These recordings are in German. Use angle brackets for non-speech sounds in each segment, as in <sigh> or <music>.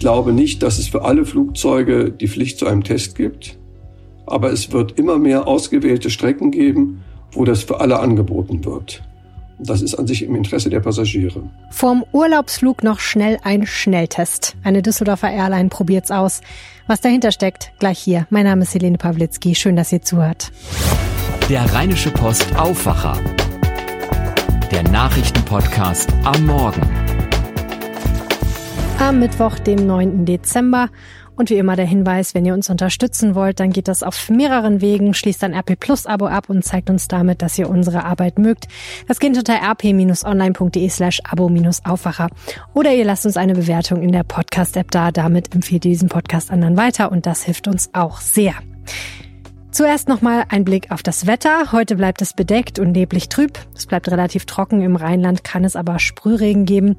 glaube nicht, dass es für alle Flugzeuge die Pflicht zu einem Test gibt, aber es wird immer mehr ausgewählte Strecken geben, wo das für alle angeboten wird. Das ist an sich im Interesse der Passagiere. Vorm Urlaubsflug noch schnell ein Schnelltest. Eine Düsseldorfer Airline probiert's aus. Was dahinter steckt, gleich hier. Mein Name ist Helene Pawlitzki. Schön, dass ihr zuhört. Der Rheinische Post Aufwacher. Der Nachrichtenpodcast am Morgen. Am Mittwoch, dem 9. Dezember. Und wie immer der Hinweis, wenn ihr uns unterstützen wollt, dann geht das auf mehreren Wegen. Schließt ein RP Plus Abo ab und zeigt uns damit, dass ihr unsere Arbeit mögt. Das geht unter rp-online.de slash abo-aufwacher. Oder ihr lasst uns eine Bewertung in der Podcast-App da. Damit empfiehlt ihr diesen Podcast anderen weiter und das hilft uns auch sehr. Zuerst nochmal ein Blick auf das Wetter. Heute bleibt es bedeckt und neblig trüb. Es bleibt relativ trocken. Im Rheinland kann es aber Sprühregen geben.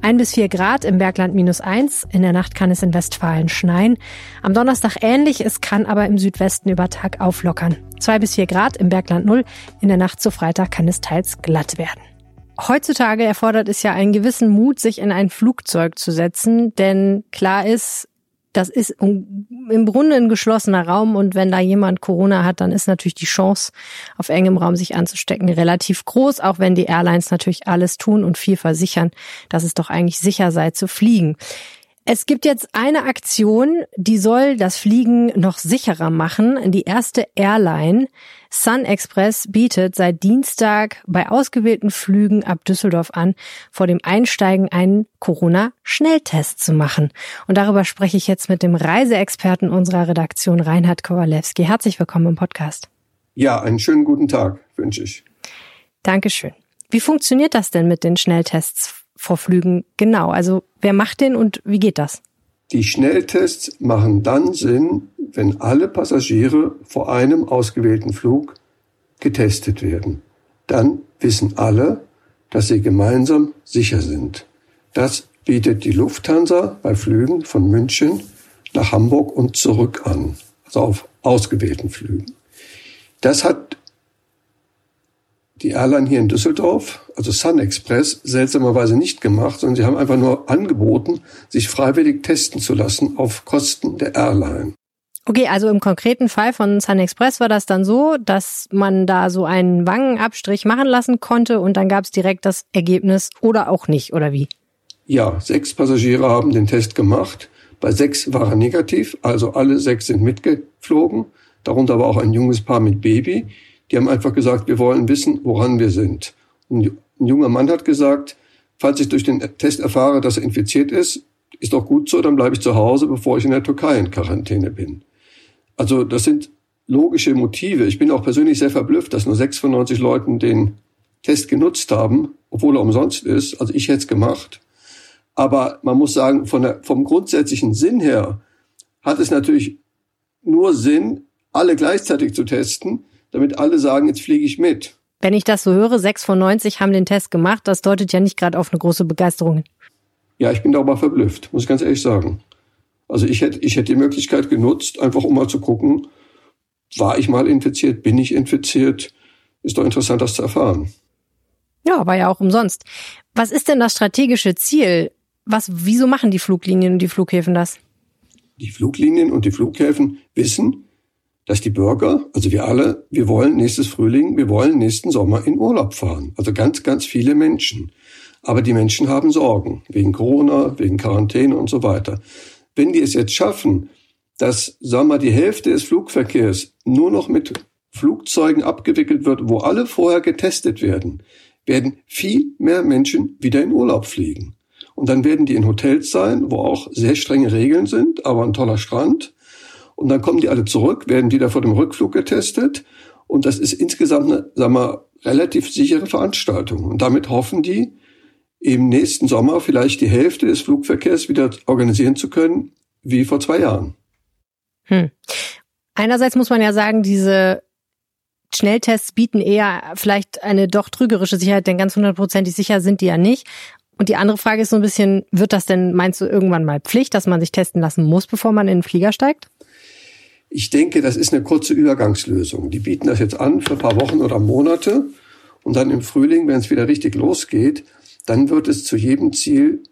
Ein bis vier Grad, im Bergland minus eins. In der Nacht kann es in Westfalen schneien. Am Donnerstag ähnlich. Es kann aber im Südwesten über Tag auflockern. Zwei bis vier Grad, im Bergland null. In der Nacht zu Freitag kann es teils glatt werden. Heutzutage erfordert es ja einen gewissen Mut, sich in ein Flugzeug zu setzen, denn klar ist, das ist im Grunde ein geschlossener Raum und wenn da jemand Corona hat, dann ist natürlich die Chance, auf engem Raum sich anzustecken, relativ groß, auch wenn die Airlines natürlich alles tun und viel versichern, dass es doch eigentlich sicher sei zu fliegen. Es gibt jetzt eine Aktion, die soll das Fliegen noch sicherer machen. Die erste Airline, Sun Express, bietet seit Dienstag bei ausgewählten Flügen ab Düsseldorf an, vor dem Einsteigen einen Corona-Schnelltest zu machen. Und darüber spreche ich jetzt mit dem Reiseexperten unserer Redaktion, Reinhard Kowalewski. Herzlich willkommen im Podcast. Ja, einen schönen guten Tag wünsche ich. Dankeschön. Wie funktioniert das denn mit den Schnelltests vor Flügen genau? Also wer macht den und wie geht das? Die Schnelltests machen dann Sinn, wenn alle Passagiere vor einem ausgewählten Flug getestet werden. Dann wissen alle, dass sie gemeinsam sicher sind. Das bietet die Lufthansa bei Flügen von München nach Hamburg und zurück an, also auf ausgewählten Flügen. Das hat die Airline hier in Düsseldorf, also Sun Express, seltsamerweise nicht gemacht, sondern sie haben einfach nur angeboten, sich freiwillig testen zu lassen auf Kosten der Airline. Okay, also im konkreten Fall von Sun Express war das dann so, dass man da so einen Wangenabstrich machen lassen konnte und dann gab es direkt das Ergebnis oder auch nicht, oder wie? Ja, sechs Passagiere haben den Test gemacht. Bei sechs war er negativ, also alle sechs sind mitgeflogen, darunter war auch ein junges Paar mit Baby. Die haben einfach gesagt, wir wollen wissen, woran wir sind. Ein junger Mann hat gesagt, falls ich durch den Test erfahre, dass er infiziert ist, ist doch gut so, dann bleibe ich zu Hause, bevor ich in der Türkei in Quarantäne bin. Also das sind logische Motive. Ich bin auch persönlich sehr verblüfft, dass nur 6 von 90 Leuten den Test genutzt haben, obwohl er umsonst ist. Also ich hätte es gemacht. Aber man muss sagen, der, vom grundsätzlichen Sinn her hat es natürlich nur Sinn, alle gleichzeitig zu testen, damit alle sagen, jetzt fliege ich mit. Wenn ich das so höre, sechs von 90 haben den Test gemacht, das deutet ja nicht gerade auf eine große Begeisterung Ja, ich bin darüber verblüfft, muss ich ganz ehrlich sagen. Also ich hätte, ich hätte die Möglichkeit genutzt, einfach um mal zu gucken, war ich mal infiziert, bin ich infiziert? Ist doch interessant, das zu erfahren. Ja, war ja auch umsonst. Was ist denn das strategische Ziel? Was, wieso machen die Fluglinien und die Flughäfen das? Die Fluglinien und die Flughäfen wissen, dass die Bürger, also wir alle, wir wollen nächstes Frühling, wir wollen nächsten Sommer in Urlaub fahren. Also ganz, ganz viele Menschen. Aber die Menschen haben Sorgen wegen Corona, wegen Quarantäne und so weiter. Wenn die es jetzt schaffen, dass, sagen wir mal, die Hälfte des Flugverkehrs nur noch mit Flugzeugen abgewickelt wird, wo alle vorher getestet werden, werden viel mehr Menschen wieder in Urlaub fliegen. Und dann werden die in Hotels sein, wo auch sehr strenge Regeln sind, aber ein toller Strand. Und dann kommen die alle zurück, werden wieder vor dem Rückflug getestet. Und das ist insgesamt eine, sagen wir, relativ sichere Veranstaltung. Und damit hoffen die, im nächsten Sommer vielleicht die Hälfte des Flugverkehrs wieder organisieren zu können, wie vor zwei Jahren. Hm. Einerseits muss man ja sagen, diese Schnelltests bieten eher vielleicht eine doch trügerische Sicherheit, denn ganz hundertprozentig sicher sind die ja nicht. Und die andere Frage ist so ein bisschen, wird das denn, meinst du, irgendwann mal Pflicht, dass man sich testen lassen muss, bevor man in den Flieger steigt? Ich denke, das ist eine kurze Übergangslösung. Die bieten das jetzt an für ein paar Wochen oder Monate. Und dann im Frühling, wenn es wieder richtig losgeht, dann wird es zu jedem Ziel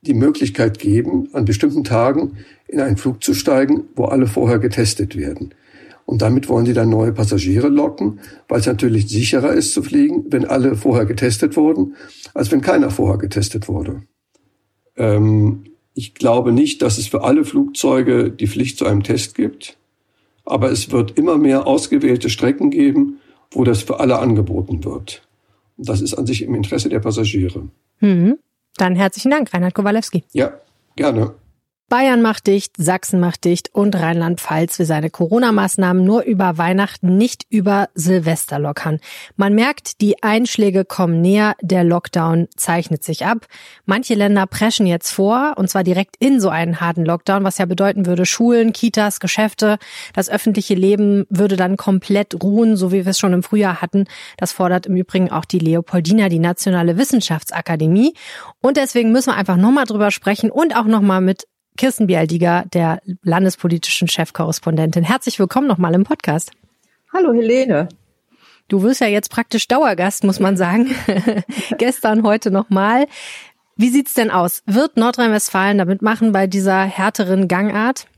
die Möglichkeit geben, an bestimmten Tagen in einen Flug zu steigen, wo alle vorher getestet werden. Und damit wollen sie dann neue Passagiere locken, weil es natürlich sicherer ist zu fliegen, wenn alle vorher getestet wurden, als wenn keiner vorher getestet wurde. Ähm, ich glaube nicht, dass es für alle Flugzeuge die Pflicht zu einem Test gibt, aber es wird immer mehr ausgewählte Strecken geben, wo das für alle angeboten wird. Und das ist an sich im Interesse der Passagiere. Mhm. Dann herzlichen Dank, Reinhard Kowalewski. Ja, gerne. Bayern macht dicht, Sachsen macht dicht und Rheinland-Pfalz will seine Corona-Maßnahmen nur über Weihnachten, nicht über Silvester lockern. Man merkt, die Einschläge kommen näher, der Lockdown zeichnet sich ab. Manche Länder preschen jetzt vor, und zwar direkt in so einen harten Lockdown, was ja bedeuten würde, Schulen, Kitas, Geschäfte, das öffentliche Leben würde dann komplett ruhen, so wie wir es schon im Frühjahr hatten. Das fordert im Übrigen auch die Leopoldina, die Nationale Wissenschaftsakademie. Und deswegen müssen wir einfach nochmal drüber sprechen und auch nochmal mit Kirsten Bialdiger, der landespolitischen Chefkorrespondentin. Herzlich willkommen nochmal im Podcast. Hallo Helene. Du wirst ja jetzt praktisch Dauergast, muss man sagen. <laughs> Gestern, heute nochmal. Wie sieht's denn aus? Wird Nordrhein-Westfalen damit machen bei dieser härteren Gangart?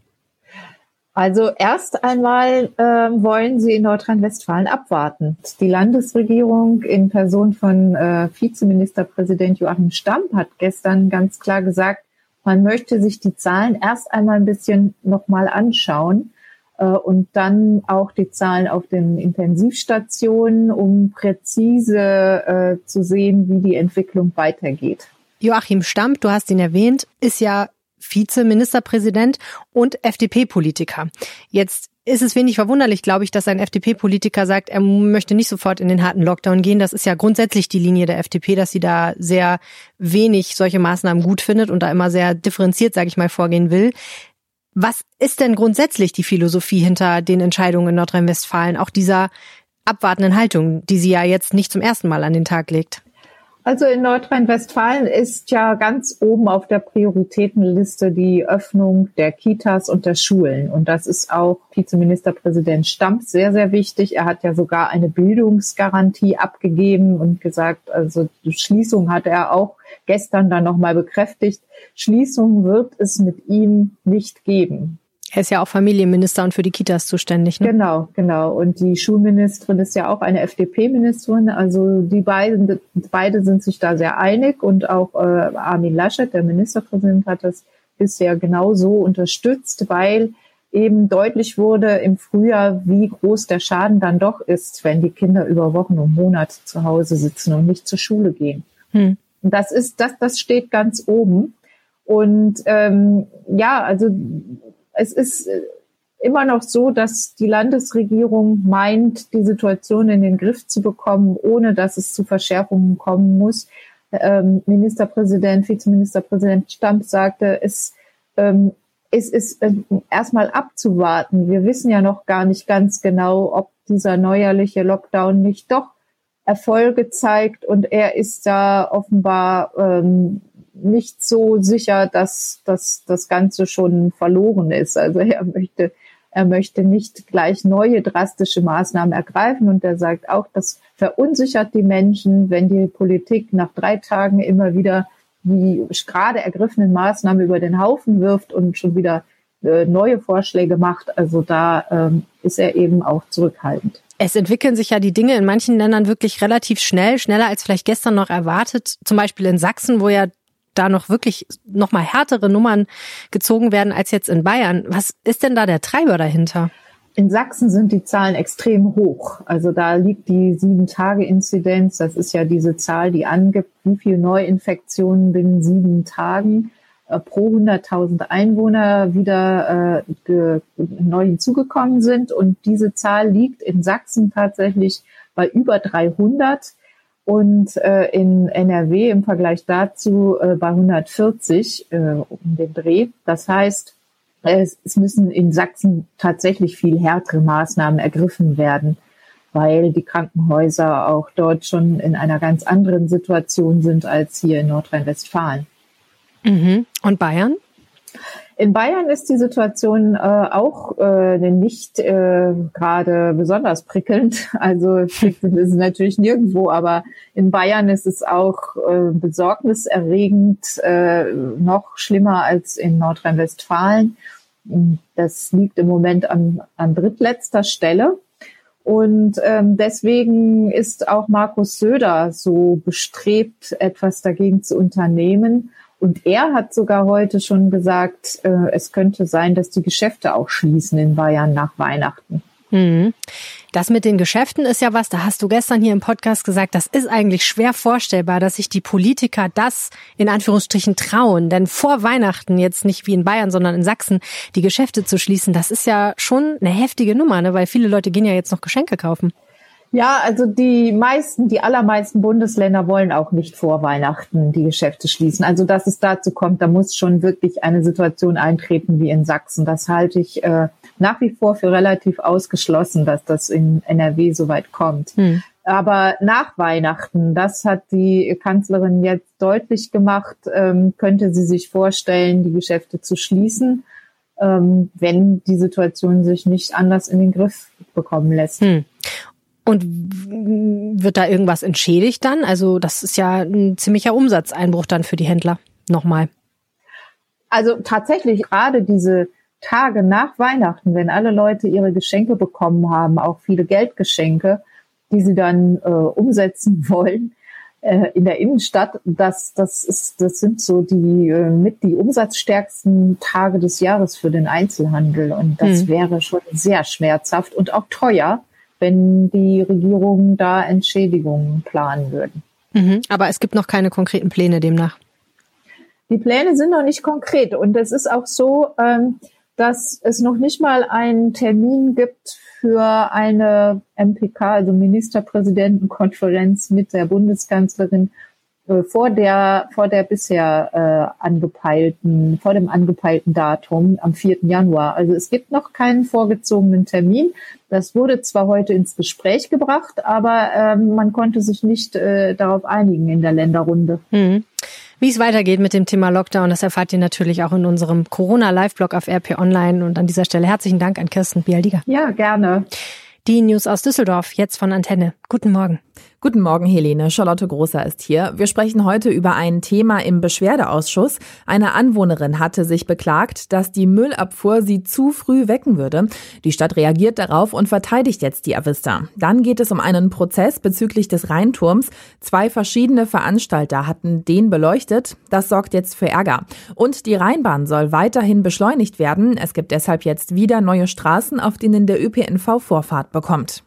Also erst einmal äh, wollen sie in Nordrhein-Westfalen abwarten. Die Landesregierung in Person von äh, Vizeministerpräsident Joachim Stamp hat gestern ganz klar gesagt, man möchte sich die Zahlen erst einmal ein bisschen nochmal anschauen äh, und dann auch die Zahlen auf den Intensivstationen, um präzise äh, zu sehen, wie die Entwicklung weitergeht. Joachim Stamp, du hast ihn erwähnt, ist ja Vizeministerpräsident und FDP-Politiker. Jetzt ist es wenig verwunderlich, glaube ich, dass ein FDP-Politiker sagt, er möchte nicht sofort in den harten Lockdown gehen. Das ist ja grundsätzlich die Linie der FDP, dass sie da sehr wenig solche Maßnahmen gut findet und da immer sehr differenziert, sage ich mal, vorgehen will. Was ist denn grundsätzlich die Philosophie hinter den Entscheidungen in Nordrhein-Westfalen, auch dieser abwartenden Haltung, die sie ja jetzt nicht zum ersten Mal an den Tag legt? Also in Nordrhein-Westfalen ist ja ganz oben auf der Prioritätenliste die Öffnung der Kitas und der Schulen. Und das ist auch Vizeministerpräsident Stamp sehr, sehr wichtig. Er hat ja sogar eine Bildungsgarantie abgegeben und gesagt, also Schließung hat er auch gestern dann nochmal bekräftigt. Schließung wird es mit ihm nicht geben. Er ist ja auch Familienminister und für die Kitas zuständig. Ne? Genau, genau. Und die Schulministerin ist ja auch eine FDP-Ministerin. Also die beiden, beide sind sich da sehr einig und auch äh, Armin Laschet, der Ministerpräsident, hat das bisher genau so unterstützt, weil eben deutlich wurde im Frühjahr, wie groß der Schaden dann doch ist, wenn die Kinder über Wochen und Monate zu Hause sitzen und nicht zur Schule gehen. Hm. Und das ist, das, das steht ganz oben. Und ähm, ja, also es ist äh, immer noch so, dass die Landesregierung meint, die Situation in den Griff zu bekommen, ohne dass es zu Verschärfungen kommen muss. Ähm, Ministerpräsident, Vizeministerpräsident Stamp sagte, es, ähm, es ist äh, erstmal abzuwarten. Wir wissen ja noch gar nicht ganz genau, ob dieser neuerliche Lockdown nicht doch Erfolge zeigt und er ist da offenbar ähm, nicht so sicher, dass, dass das Ganze schon verloren ist. Also er möchte, er möchte nicht gleich neue drastische Maßnahmen ergreifen und er sagt auch, das verunsichert die Menschen, wenn die Politik nach drei Tagen immer wieder die gerade ergriffenen Maßnahmen über den Haufen wirft und schon wieder äh, neue Vorschläge macht. Also da ähm, ist er eben auch zurückhaltend. Es entwickeln sich ja die Dinge in manchen Ländern wirklich relativ schnell, schneller als vielleicht gestern noch erwartet. Zum Beispiel in Sachsen, wo ja da noch wirklich noch mal härtere Nummern gezogen werden als jetzt in Bayern. Was ist denn da der Treiber dahinter? In Sachsen sind die Zahlen extrem hoch. Also da liegt die Sieben-Tage-Inzidenz. Das ist ja diese Zahl, die angibt, wie viele Neuinfektionen binnen sieben Tagen äh, pro 100.000 Einwohner wieder äh, neu hinzugekommen sind. Und diese Zahl liegt in Sachsen tatsächlich bei über 300 und äh, in NRW im Vergleich dazu äh, bei 140 äh, um den Dreh. Das heißt, es, es müssen in Sachsen tatsächlich viel härtere Maßnahmen ergriffen werden, weil die Krankenhäuser auch dort schon in einer ganz anderen Situation sind als hier in Nordrhein-Westfalen. Mhm. Und Bayern? In Bayern ist die Situation äh, auch äh, nicht äh, gerade besonders prickelnd. <laughs> Also prickelnd ist es natürlich nirgendwo, aber in Bayern ist es auch äh, besorgniserregend, äh, noch schlimmer als in Nordrhein-Westfalen. Das liegt im Moment an, an drittletzter Stelle. Und ähm, deswegen ist auch Markus Söder so bestrebt, etwas dagegen zu unternehmen. Und er hat sogar heute schon gesagt, äh, es könnte sein, dass die Geschäfte auch schließen in Bayern nach Weihnachten. Mhm. Das mit den Geschäften ist ja was, da hast du gestern hier im Podcast gesagt, das ist eigentlich schwer vorstellbar, dass sich die Politiker das in Anführungsstrichen trauen. Denn vor Weihnachten, jetzt nicht wie in Bayern, sondern in Sachsen, die Geschäfte zu schließen, das ist ja schon eine heftige Nummer, ne? weil viele Leute gehen ja jetzt noch Geschenke kaufen. Ja, also die meisten, die allermeisten Bundesländer wollen auch nicht vor Weihnachten die Geschäfte schließen. Also dass es dazu kommt, da muss schon wirklich eine Situation eintreten wie in Sachsen. Das halte ich äh, nach wie vor für relativ ausgeschlossen, dass das in NRW so weit kommt. Hm. Aber nach Weihnachten, das hat die Kanzlerin jetzt deutlich gemacht, ähm, könnte sie sich vorstellen, die Geschäfte zu schließen, ähm, wenn die Situation sich nicht anders in den Griff bekommen lässt. Hm. Und wird da irgendwas entschädigt dann? Also das ist ja ein ziemlicher Umsatzeinbruch dann für die Händler. Nochmal. Also tatsächlich gerade diese Tage nach Weihnachten, wenn alle Leute ihre Geschenke bekommen haben, auch viele Geldgeschenke, die sie dann äh, umsetzen <laughs> wollen äh, in der Innenstadt, das, das, ist, das sind so die äh, mit die umsatzstärksten Tage des Jahres für den Einzelhandel. Und das hm. wäre schon sehr schmerzhaft und auch teuer wenn die Regierungen da Entschädigungen planen würden. Mhm, aber es gibt noch keine konkreten Pläne demnach. Die Pläne sind noch nicht konkret und es ist auch so, ähm, dass es noch nicht mal einen Termin gibt für eine MPK, also Ministerpräsidentenkonferenz mit der Bundeskanzlerin vor der vor der bisher äh, angepeilten vor dem angepeilten Datum am 4. Januar. Also es gibt noch keinen vorgezogenen Termin. Das wurde zwar heute ins Gespräch gebracht, aber ähm, man konnte sich nicht äh, darauf einigen in der Länderrunde. Mhm. Wie es weitergeht mit dem Thema Lockdown, das erfahrt ihr natürlich auch in unserem Corona-Live-Blog auf RP Online. Und an dieser Stelle herzlichen Dank an Kirsten Bialdiger. Ja, gerne. Die News aus Düsseldorf, jetzt von Antenne. Guten Morgen. Guten Morgen, Helene. Charlotte Großer ist hier. Wir sprechen heute über ein Thema im Beschwerdeausschuss. Eine Anwohnerin hatte sich beklagt, dass die Müllabfuhr sie zu früh wecken würde. Die Stadt reagiert darauf und verteidigt jetzt die Avista. Dann geht es um einen Prozess bezüglich des Rheinturms. Zwei verschiedene Veranstalter hatten den beleuchtet. Das sorgt jetzt für Ärger. Und die Rheinbahn soll weiterhin beschleunigt werden. Es gibt deshalb jetzt wieder neue Straßen, auf denen der ÖPNV Vorfahrt bekommt.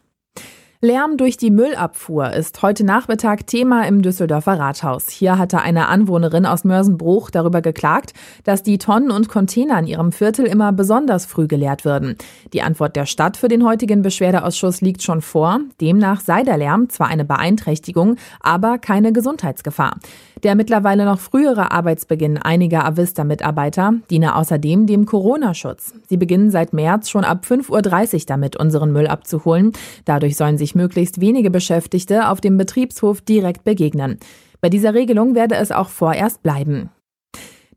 Lärm durch die Müllabfuhr ist heute Nachmittag Thema im Düsseldorfer Rathaus. Hier hatte eine Anwohnerin aus Mörsenbruch darüber geklagt, dass die Tonnen und Container in ihrem Viertel immer besonders früh geleert würden. Die Antwort der Stadt für den heutigen Beschwerdeausschuss liegt schon vor. Demnach sei der Lärm zwar eine Beeinträchtigung, aber keine Gesundheitsgefahr. Der mittlerweile noch frühere Arbeitsbeginn einiger Avista-Mitarbeiter diene außerdem dem Corona-Schutz. Sie beginnen seit März schon ab 5.30 Uhr damit, unseren Müll abzuholen. Dadurch sollen sich möglichst wenige Beschäftigte auf dem Betriebshof direkt begegnen. Bei dieser Regelung werde es auch vorerst bleiben.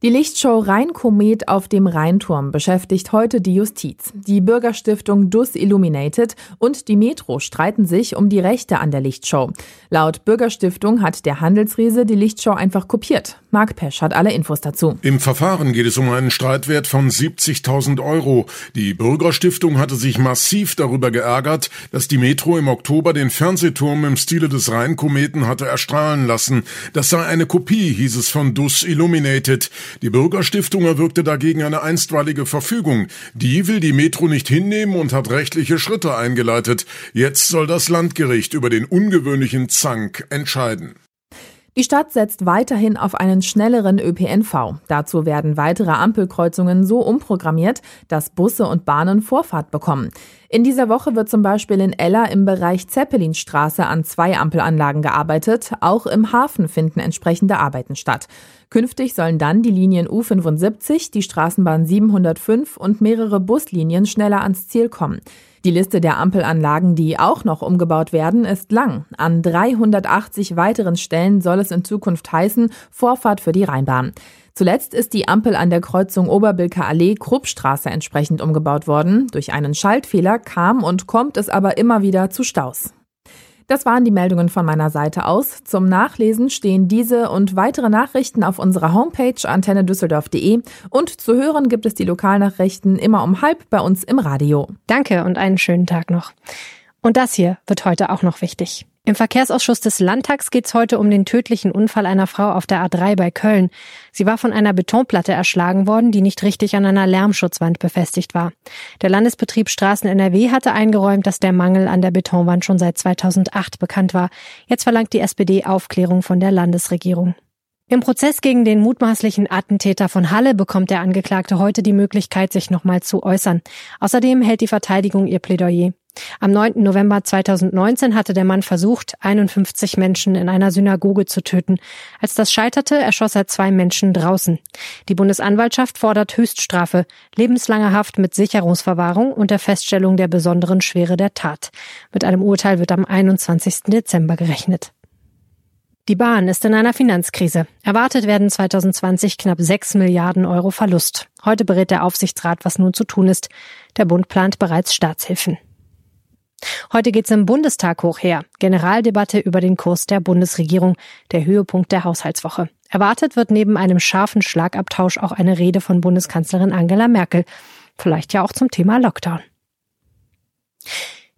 Die Lichtshow Rheinkomet auf dem Rheinturm beschäftigt heute die Justiz. Die Bürgerstiftung Dus Illuminated und die Metro streiten sich um die Rechte an der Lichtshow. Laut Bürgerstiftung hat der Handelsriese die Lichtshow einfach kopiert. Marc Pesch hat alle Infos dazu. Im Verfahren geht es um einen Streitwert von 70.000 Euro. Die Bürgerstiftung hatte sich massiv darüber geärgert, dass die Metro im Oktober den Fernsehturm im Stile des Rheinkometen hatte erstrahlen lassen. Das sei eine Kopie, hieß es von Dus Illuminated. Die Bürgerstiftung erwirkte dagegen eine einstweilige Verfügung. Die will die Metro nicht hinnehmen und hat rechtliche Schritte eingeleitet. Jetzt soll das Landgericht über den ungewöhnlichen Zank entscheiden. Die Stadt setzt weiterhin auf einen schnelleren ÖPNV. Dazu werden weitere Ampelkreuzungen so umprogrammiert, dass Busse und Bahnen Vorfahrt bekommen. In dieser Woche wird zum Beispiel in Eller im Bereich Zeppelinstraße an zwei Ampelanlagen gearbeitet. Auch im Hafen finden entsprechende Arbeiten statt. Künftig sollen dann die Linien U75, die Straßenbahn 705 und mehrere Buslinien schneller ans Ziel kommen. Die Liste der Ampelanlagen, die auch noch umgebaut werden, ist lang. An 380 weiteren Stellen soll es in Zukunft heißen Vorfahrt für die Rheinbahn. Zuletzt ist die Ampel an der Kreuzung Oberbilker Allee Kruppstraße entsprechend umgebaut worden. Durch einen Schaltfehler kam und kommt es aber immer wieder zu Staus. Das waren die Meldungen von meiner Seite aus. Zum Nachlesen stehen diese und weitere Nachrichten auf unserer Homepage antennedüsseldorf.de und zu hören gibt es die Lokalnachrichten immer um halb bei uns im Radio. Danke und einen schönen Tag noch. Und das hier wird heute auch noch wichtig. Im Verkehrsausschuss des Landtags geht es heute um den tödlichen Unfall einer Frau auf der A3 bei Köln. Sie war von einer Betonplatte erschlagen worden, die nicht richtig an einer Lärmschutzwand befestigt war. Der Landesbetrieb Straßen NRW hatte eingeräumt, dass der Mangel an der Betonwand schon seit 2008 bekannt war. Jetzt verlangt die SPD Aufklärung von der Landesregierung. Im Prozess gegen den mutmaßlichen Attentäter von Halle bekommt der Angeklagte heute die Möglichkeit, sich nochmal zu äußern. Außerdem hält die Verteidigung ihr Plädoyer. Am 9. November 2019 hatte der Mann versucht, 51 Menschen in einer Synagoge zu töten. Als das scheiterte, erschoss er zwei Menschen draußen. Die Bundesanwaltschaft fordert Höchststrafe, lebenslange Haft mit Sicherungsverwahrung und der Feststellung der besonderen Schwere der Tat. Mit einem Urteil wird am 21. Dezember gerechnet. Die Bahn ist in einer Finanzkrise. Erwartet werden 2020 knapp 6 Milliarden Euro Verlust. Heute berät der Aufsichtsrat, was nun zu tun ist. Der Bund plant bereits Staatshilfen. Heute geht's im Bundestag hoch her. Generaldebatte über den Kurs der Bundesregierung, der Höhepunkt der Haushaltswoche. Erwartet wird neben einem scharfen Schlagabtausch auch eine Rede von Bundeskanzlerin Angela Merkel. Vielleicht ja auch zum Thema Lockdown.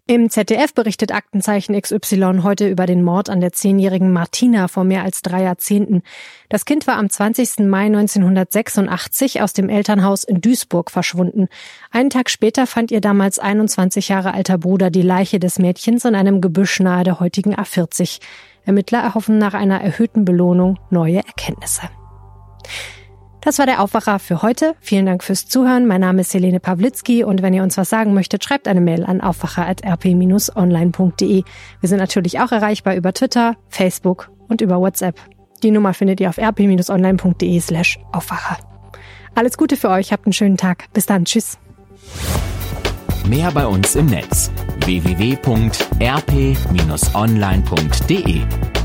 Im ZDF berichtet Aktenzeichen XY heute über den Mord an der zehnjährigen Martina vor mehr als drei Jahrzehnten. Das Kind war am 20. Mai 1986 aus dem Elternhaus in Duisburg verschwunden. Einen Tag später fand ihr damals 21 Jahre alter Bruder die Leiche des Mädchens in einem Gebüsch nahe der heutigen A40. Ermittler erhoffen nach einer erhöhten Belohnung neue Erkenntnisse. Das war der Aufwacher für heute. Vielen Dank fürs Zuhören. Mein Name ist Helene Pawlitzki und wenn ihr uns was sagen möchtet, schreibt eine Mail an aufwacher.rp-online.de. Wir sind natürlich auch erreichbar über Twitter, Facebook und über WhatsApp. Die Nummer findet ihr auf rp-online.de slash Aufwacher. Alles Gute für euch, habt einen schönen Tag. Bis dann, tschüss. Mehr bei uns im Netz www.rp-online.de